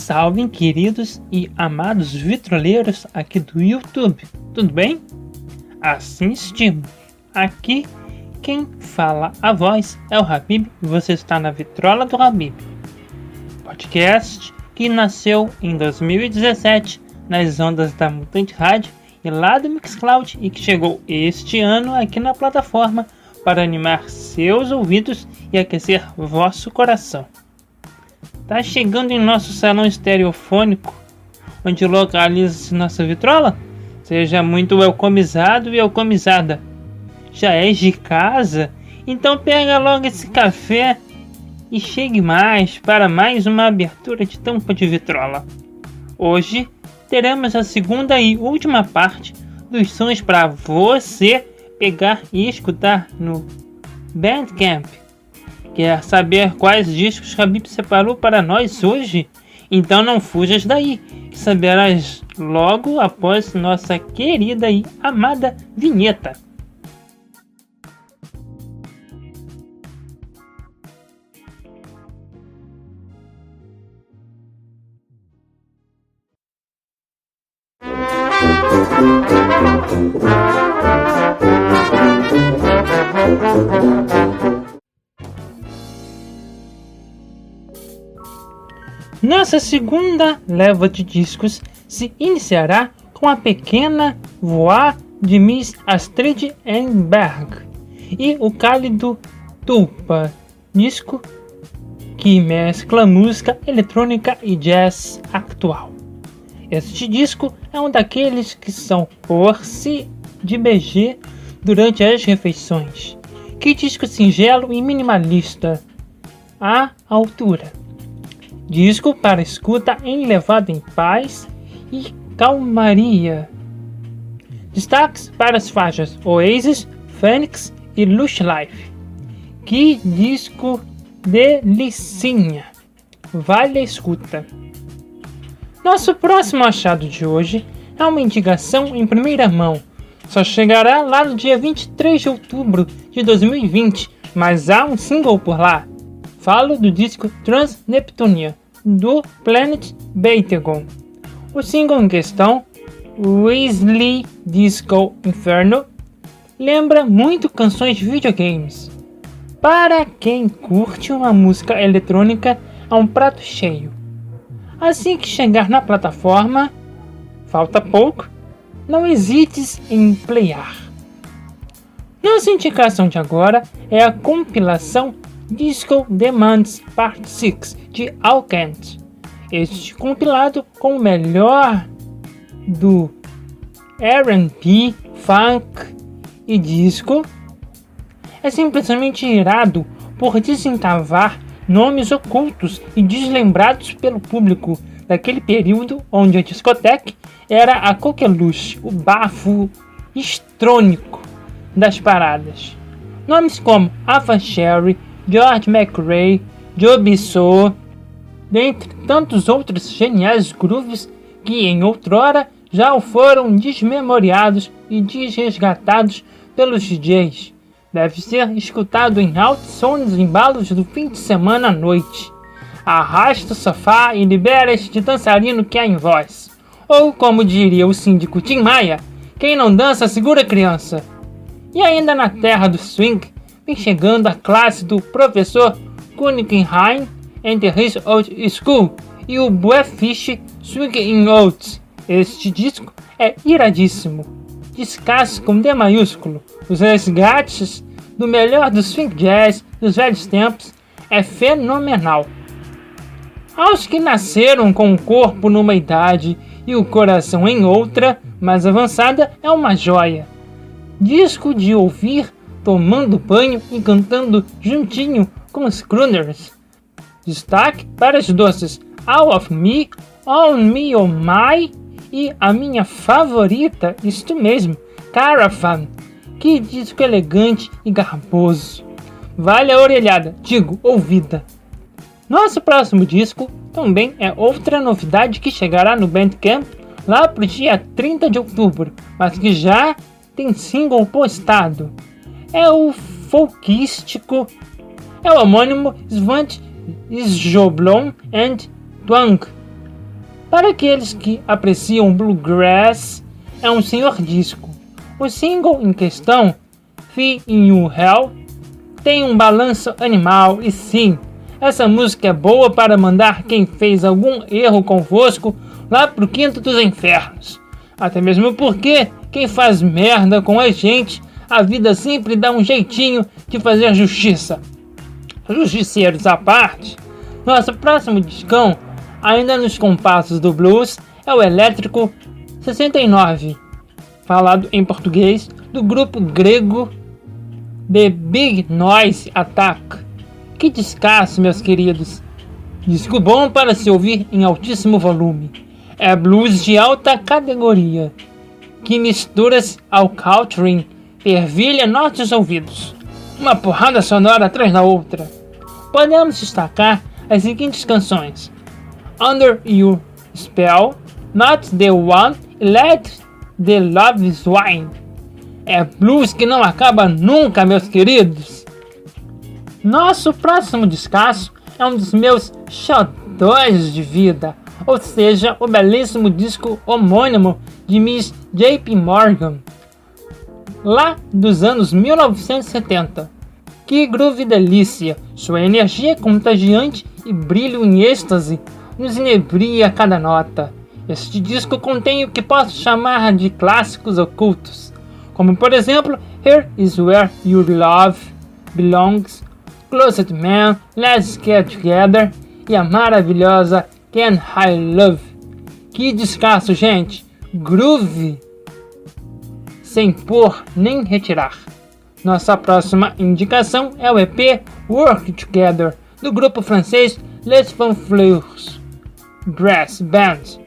salve, queridos e amados vitroleiros aqui do YouTube, tudo bem? Assim estimo. Aqui quem fala a voz é o Habib e você está na Vitrola do Habib, podcast que nasceu em 2017 nas ondas da Mutante Rádio e lá do Mixcloud e que chegou este ano aqui na plataforma para animar seus ouvidos e aquecer vosso coração. Tá chegando em nosso salão estereofônico, onde localiza-se nossa vitrola? Seja muito welcomizado e welcomizada. Já és de casa? Então pega logo esse café e chegue mais para mais uma abertura de tampa de vitrola. Hoje teremos a segunda e última parte dos sons para você pegar e escutar no Bandcamp. Quer saber quais discos Habib separou para nós hoje? Então não fujas daí, que saberás logo após nossa querida e amada vinheta. Nossa segunda leva de discos se iniciará com a pequena Voix de Miss Astrid Enberg e o cálido Tulpa, disco que mescla música eletrônica e jazz atual. Este disco é um daqueles que são por si de BG durante as refeições. Que disco singelo e minimalista à altura disco para escuta em levado em paz e calmaria. Destaques para as faixas Oasis, Phoenix e Lush Life. Que disco delicinha! Vale a escuta. Nosso próximo achado de hoje é uma indicação em primeira mão. Só chegará lá no dia 23 de outubro de 2020, mas há um single por lá. Falo do disco Transneptunia, do Planet Betegon. O single em questão, Weasley Disco Inferno, lembra muito canções de videogames. Para quem curte uma música eletrônica, é um prato cheio. Assim que chegar na plataforma, falta pouco, não hesites em playar. Nossa indicação de agora é a compilação Disco Demands Part 6 de Alkent. Este compilado com o melhor do R&B, funk e disco é simplesmente irado por desencavar nomes ocultos e deslembrados pelo público daquele período onde a discoteca era a coqueluche, o bafo estrônico das paradas. Nomes como Ava Sherry, George McRae, Joe Bissau, dentre tantos outros geniais grooves que em outrora já foram desmemoriados e desresgatados pelos DJs. Deve ser escutado em altos sons embalos do fim de semana à noite. Arrasta o sofá e libera este dançarino que há em voz. Ou, como diria o síndico Tim Maia, quem não dança segura criança. E ainda na terra do swing, chegando a classe do professor Guggenheim and His Old School e o Buefish Swing in Oats. Este disco é iradíssimo. Descasque com D maiúsculo. Os resgates do melhor do swing jazz dos velhos tempos é fenomenal. Aos que nasceram com o corpo numa idade e o coração em outra, mais avançada, é uma joia. Disco de ouvir tomando banho e cantando juntinho com os crooners. Destaque para os doces All of Me, All Me Oh My e a minha favorita, isto mesmo, Caravan. Que disco elegante e garboso. Vale a orelhada, digo, ouvida. Nosso próximo disco também é outra novidade que chegará no Bandcamp lá pro dia 30 de outubro, mas que já tem single postado é o folkístico, é o homônimo Svant Sjoblom and Twang, Para aqueles que apreciam bluegrass, é um senhor disco. O single em questão, Fee in You Hell, tem um balanço animal e sim, essa música é boa para mandar quem fez algum erro convosco lá pro quinto dos infernos. Até mesmo porque quem faz merda com a gente, a vida sempre dá um jeitinho de fazer justiça. Justiceiros à parte, nosso próximo discão, ainda nos compassos do blues, é o Elétrico 69, falado em português, do grupo grego The Big Noise Attack. Que descasso, meus queridos! Disco bom para se ouvir em altíssimo volume. É blues de alta categoria, que misturas ao country fervilha nossos ouvidos. Uma porrada sonora atrás da outra. Podemos destacar as seguintes canções: Under Your Spell, Not the One, Let the Love Swine. É blues que não acaba nunca, meus queridos. Nosso próximo descasso é um dos meus xodóis de vida, ou seja, o belíssimo disco homônimo de Miss J.P. Morgan, lá dos anos 1970. Que groove delícia! Sua energia é contagiante e brilho em êxtase nos inebria a cada nota. Este disco contém o que posso chamar de clássicos ocultos como por exemplo Here is Where Your Love Belongs, Closet Man, Let's Get Together e a maravilhosa Can I Love. Que descasso, gente! Groove! Sem pôr nem retirar. Nossa próxima indicação é o EP Work Together, do grupo francês Les Fanfleurs Brass Band.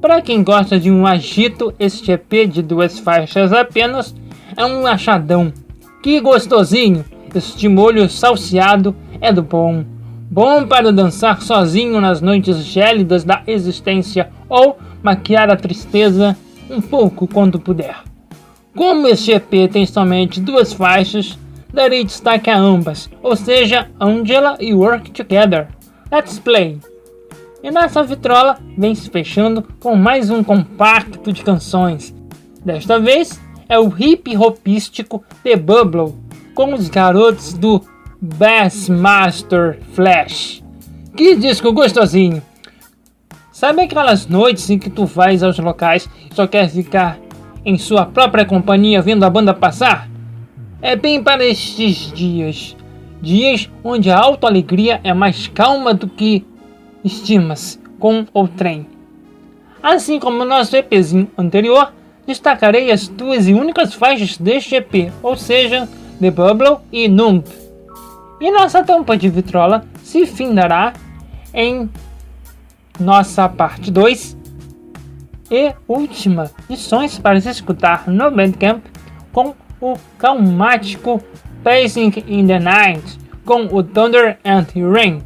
Para quem gosta de um agito, este EP de duas faixas apenas é um achadão. Que gostosinho! Este molho salseado é do bom. Bom para dançar sozinho nas noites gélidas da existência ou maquiar a tristeza um pouco quando puder. Como este EP tem somente duas faixas, darei destaque a ambas, ou seja, Angela e Work Together. Let's play! E nossa vitrola vem se fechando com mais um compacto de canções. Desta vez é o hip hopístico The Bubble, com os garotos do Bassmaster Flash. Que disco gostosinho! Sabe aquelas noites em que tu vais aos locais e só quer ficar em sua própria companhia vendo a banda passar? É bem para estes dias. Dias onde a autoalegria é mais calma do que estimas com o trem. Assim como no nosso EPzinho anterior, destacarei as duas e únicas faixas deste EP, ou seja, The Bubble e Numb. E nossa tampa de vitrola se findará em nossa parte 2 e última lições para se escutar no Bandcamp com o calmático Pacing in the Night com o Thunder and Rain.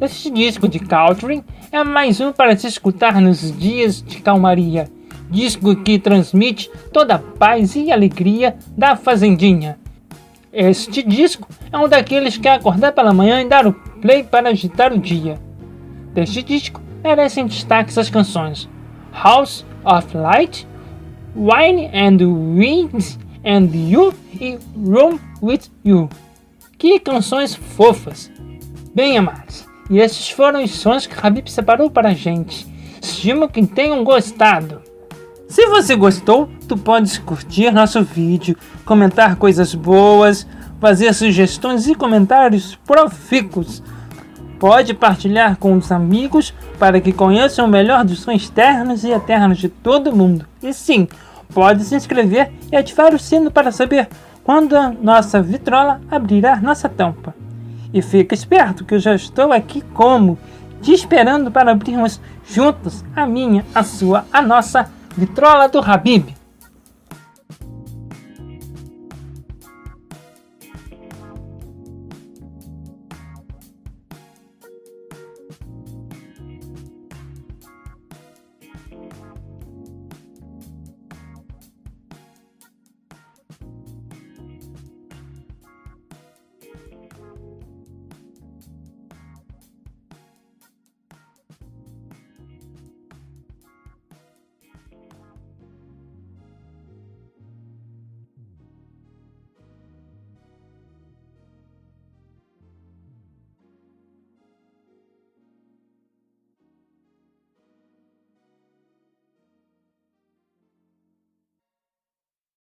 Este disco de country é mais um para se escutar nos dias de calmaria. Disco que transmite toda a paz e alegria da fazendinha. Este disco é um daqueles que é acordar pela manhã e dar o play para agitar o dia. Deste disco merecem destaque as canções House of Light, Wine and Winds and You e Room with You. Que canções fofas, bem amadas. E esses foram os sons que Habib separou para a gente. Estimo que tenham gostado. Se você gostou, tu podes curtir nosso vídeo, comentar coisas boas, fazer sugestões e comentários profícuos. Pode partilhar com os amigos para que conheçam o melhor dos sons ternos e eternos de todo mundo. E sim, pode se inscrever e ativar o sino para saber quando a nossa vitrola abrirá nossa tampa. E fica esperto que eu já estou aqui como, te esperando para abrirmos juntos a minha, a sua, a nossa vitrola do Habib.